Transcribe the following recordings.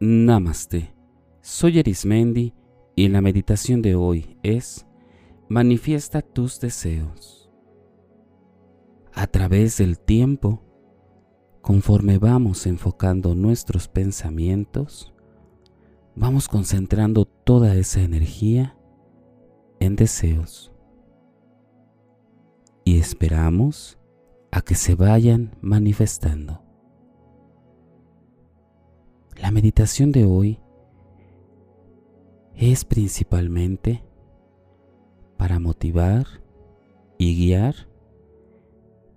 Namaste. Soy Erismendi y la meditación de hoy es Manifiesta tus deseos. A través del tiempo, conforme vamos enfocando nuestros pensamientos, vamos concentrando toda esa energía en deseos y esperamos a que se vayan manifestando. La meditación de hoy es principalmente para motivar y guiar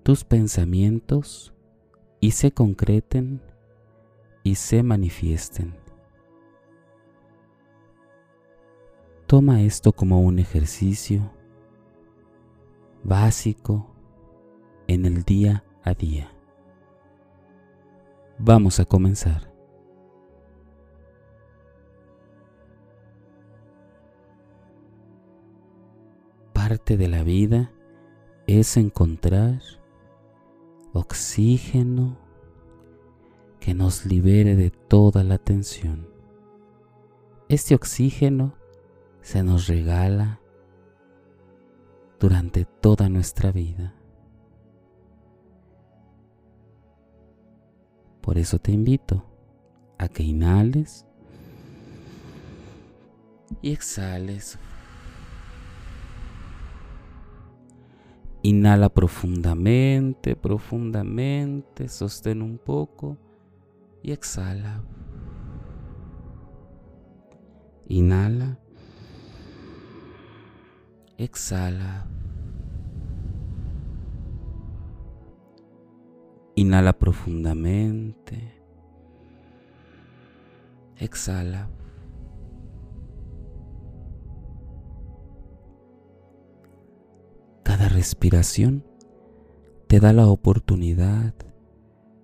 tus pensamientos y se concreten y se manifiesten. Toma esto como un ejercicio básico en el día a día. Vamos a comenzar. Parte de la vida es encontrar oxígeno que nos libere de toda la tensión. Este oxígeno se nos regala durante toda nuestra vida. Por eso te invito a que inhales y exhales. Inhala profundamente, profundamente, sostén un poco y exhala. Inhala. Exhala. Inhala profundamente. Exhala. Respiración te da la oportunidad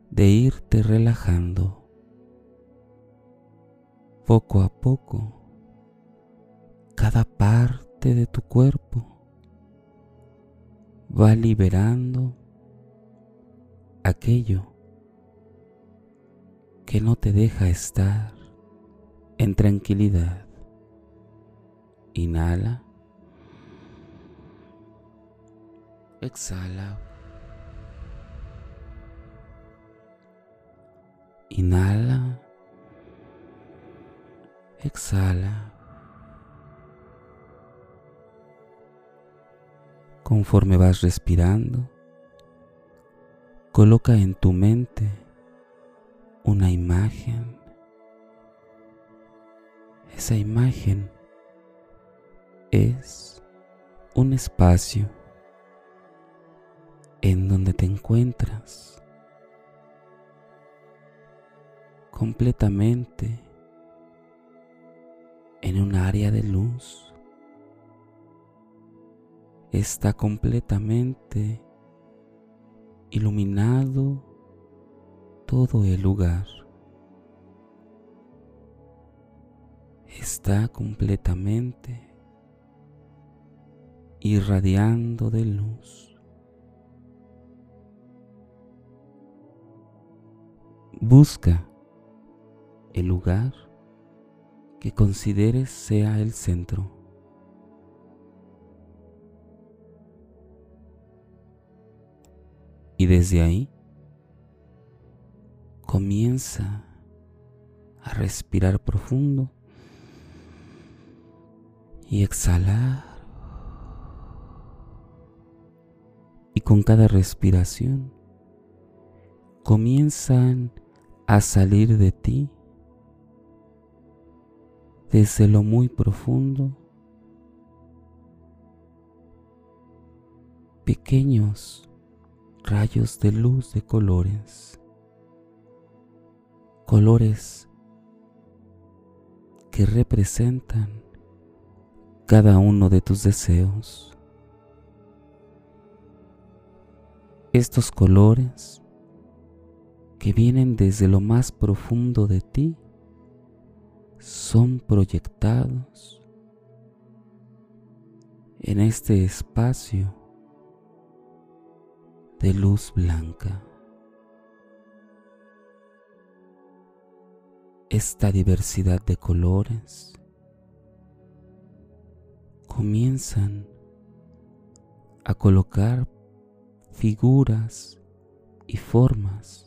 de irte relajando poco a poco cada parte de tu cuerpo va liberando aquello que no te deja estar en tranquilidad. Inhala. Exhala. Inhala. Exhala. Conforme vas respirando, coloca en tu mente una imagen. Esa imagen es un espacio en donde te encuentras completamente en un área de luz. Está completamente iluminado todo el lugar. Está completamente irradiando de luz. Busca el lugar que consideres sea el centro. Y desde ahí comienza a respirar profundo y exhalar. Y con cada respiración comienzan a salir de ti desde lo muy profundo pequeños rayos de luz de colores, colores que representan cada uno de tus deseos. Estos colores que vienen desde lo más profundo de ti son proyectados en este espacio de luz blanca. esta diversidad de colores comienzan a colocar figuras y formas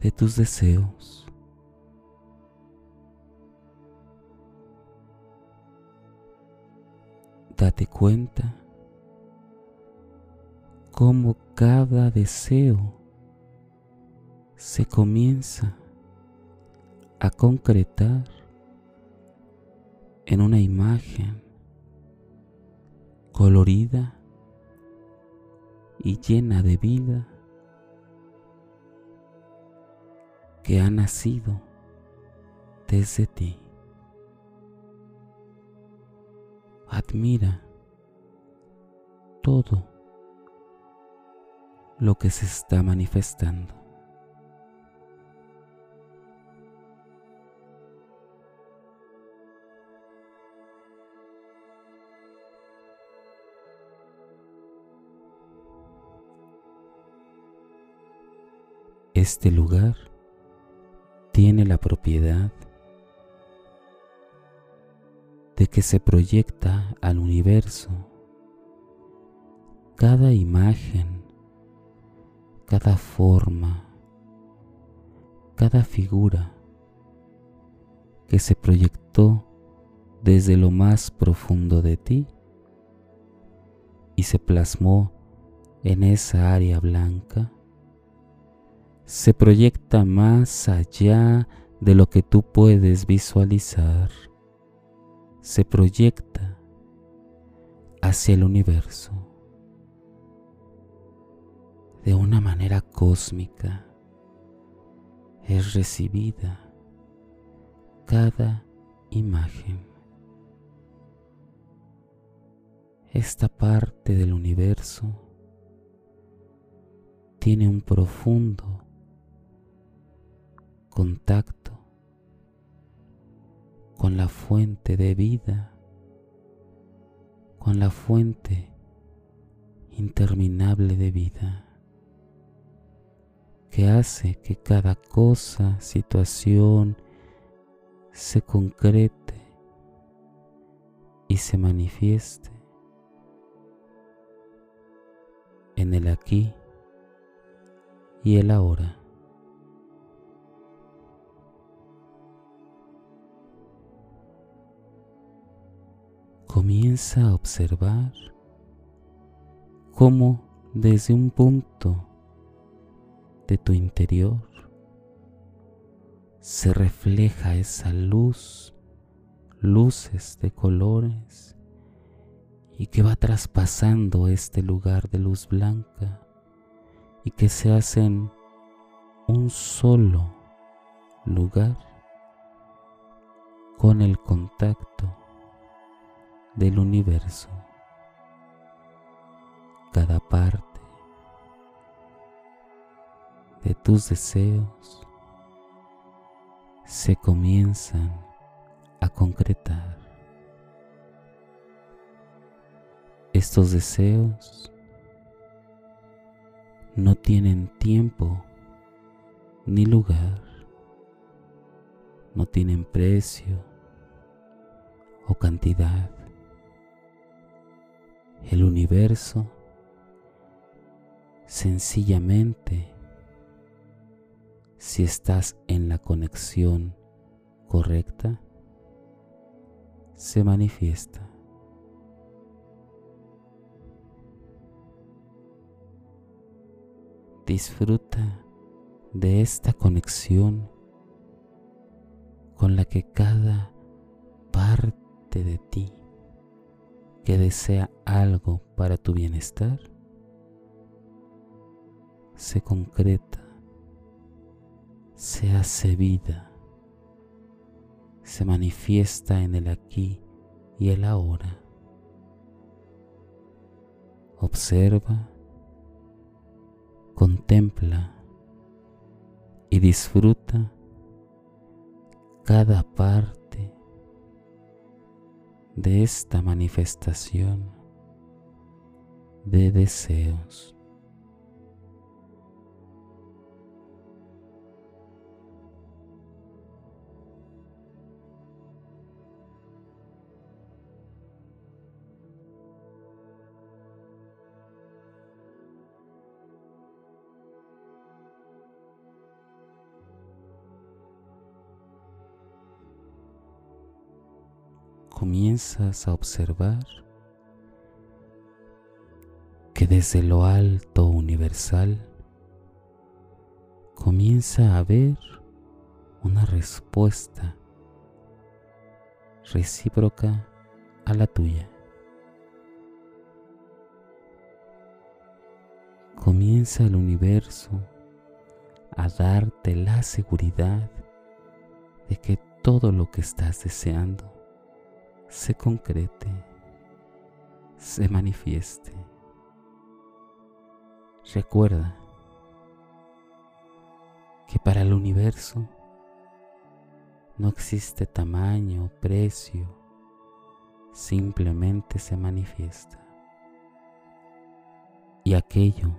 de tus deseos. Date cuenta cómo cada deseo se comienza a concretar en una imagen colorida y llena de vida que ha nacido desde ti. Admira todo lo que se está manifestando. Este lugar tiene la propiedad de que se proyecta al universo. Cada imagen, cada forma, cada figura que se proyectó desde lo más profundo de ti y se plasmó en esa área blanca se proyecta más allá de lo que tú puedes visualizar. Se proyecta hacia el universo de una manera cósmica. Es recibida cada imagen. Esta parte del universo tiene un profundo contacto con la fuente de vida, con la fuente interminable de vida, que hace que cada cosa, situación, se concrete y se manifieste en el aquí y el ahora. Comienza a observar cómo desde un punto de tu interior se refleja esa luz, luces de colores y que va traspasando este lugar de luz blanca y que se hacen un solo lugar con el contacto del universo. Cada parte de tus deseos se comienzan a concretar. Estos deseos no tienen tiempo ni lugar, no tienen precio o cantidad el universo sencillamente si estás en la conexión correcta se manifiesta. Disfruta de esta conexión con la que cada parte de ti que desea algo para tu bienestar se concreta, se hace vida, se manifiesta en el aquí y el ahora. Observa, contempla y disfruta cada parte de esta manifestación de deseos. Comienzas a observar que desde lo alto universal comienza a haber una respuesta recíproca a la tuya. Comienza el universo a darte la seguridad de que todo lo que estás deseando se concrete, se manifieste. Recuerda que para el universo no existe tamaño, precio, simplemente se manifiesta. Y aquello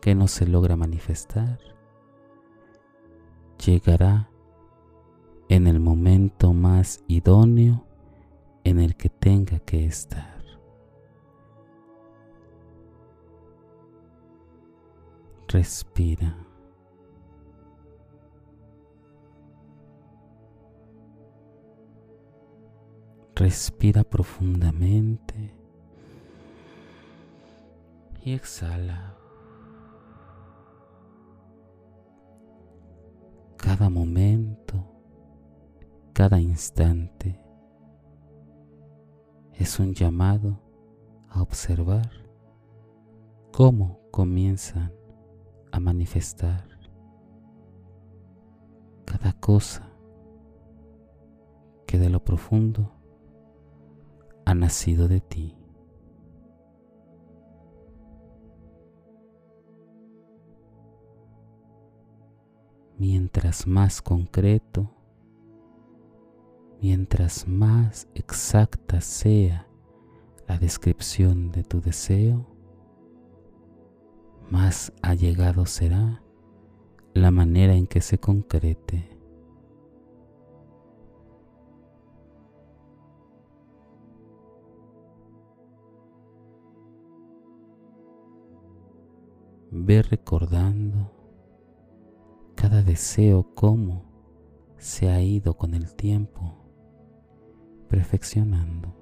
que no se logra manifestar llegará en el momento más idóneo en el que tenga que estar. Respira. Respira profundamente y exhala. Cada momento, cada instante es un llamado a observar cómo comienzan a manifestar cada cosa que de lo profundo ha nacido de ti. Mientras más concreto, mientras más exacta sea la descripción de tu deseo, más allegado será la manera en que se concrete. Ve recordando cada deseo cómo se ha ido con el tiempo perfeccionando.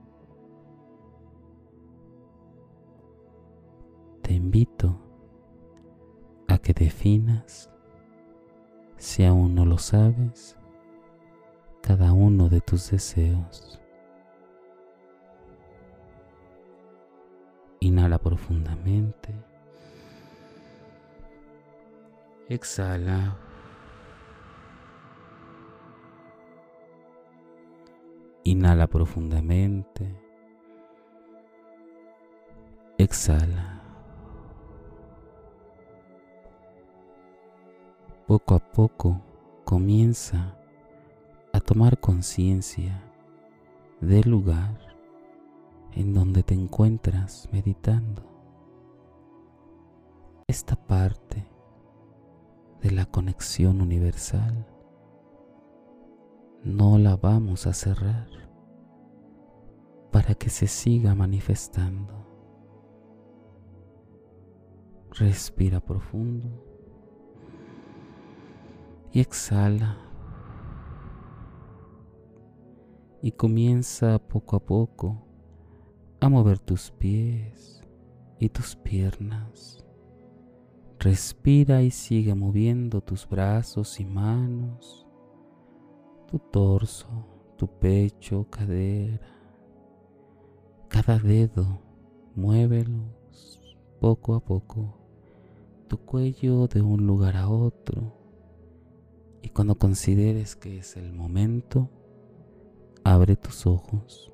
Te invito a que definas, si aún no lo sabes, cada uno de tus deseos. Inhala profundamente. Exhala. Inhala profundamente. Exhala. Poco a poco comienza a tomar conciencia del lugar en donde te encuentras meditando. Esta parte de la conexión universal no la vamos a cerrar para que se siga manifestando. Respira profundo y exhala. Y comienza poco a poco a mover tus pies y tus piernas. Respira y sigue moviendo tus brazos y manos tu torso, tu pecho, cadera, cada dedo, muévelos poco a poco, tu cuello de un lugar a otro. Y cuando consideres que es el momento, abre tus ojos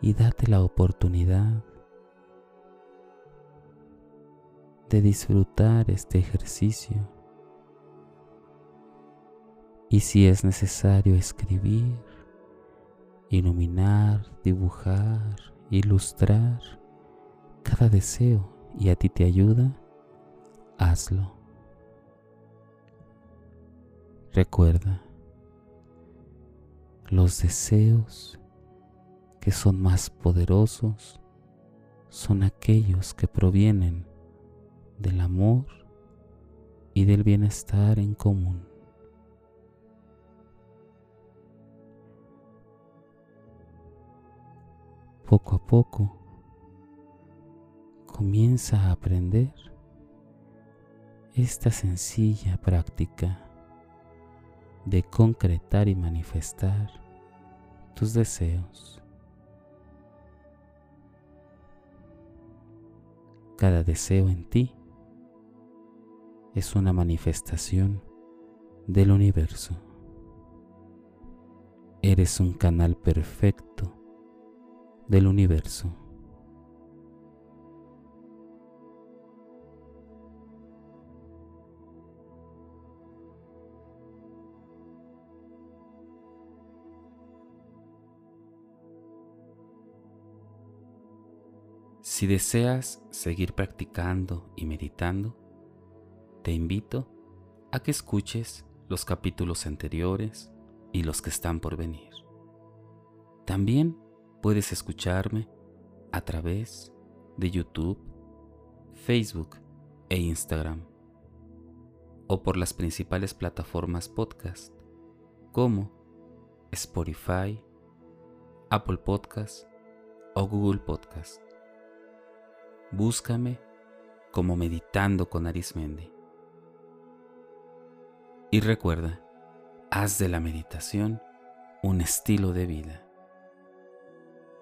y date la oportunidad de disfrutar este ejercicio y si es necesario escribir, iluminar, dibujar, ilustrar cada deseo y a ti te ayuda, hazlo. Recuerda, los deseos que son más poderosos son aquellos que provienen del amor y del bienestar en común. Poco a poco comienza a aprender esta sencilla práctica de concretar y manifestar tus deseos. Cada deseo en ti es una manifestación del universo. Eres un canal perfecto del universo. Si deseas seguir practicando y meditando, te invito a que escuches los capítulos anteriores y los que están por venir. También puedes escucharme a través de YouTube, Facebook e Instagram o por las principales plataformas podcast como Spotify, Apple Podcast o Google Podcast. Búscame como Meditando con Arismendi. Y recuerda, haz de la meditación un estilo de vida.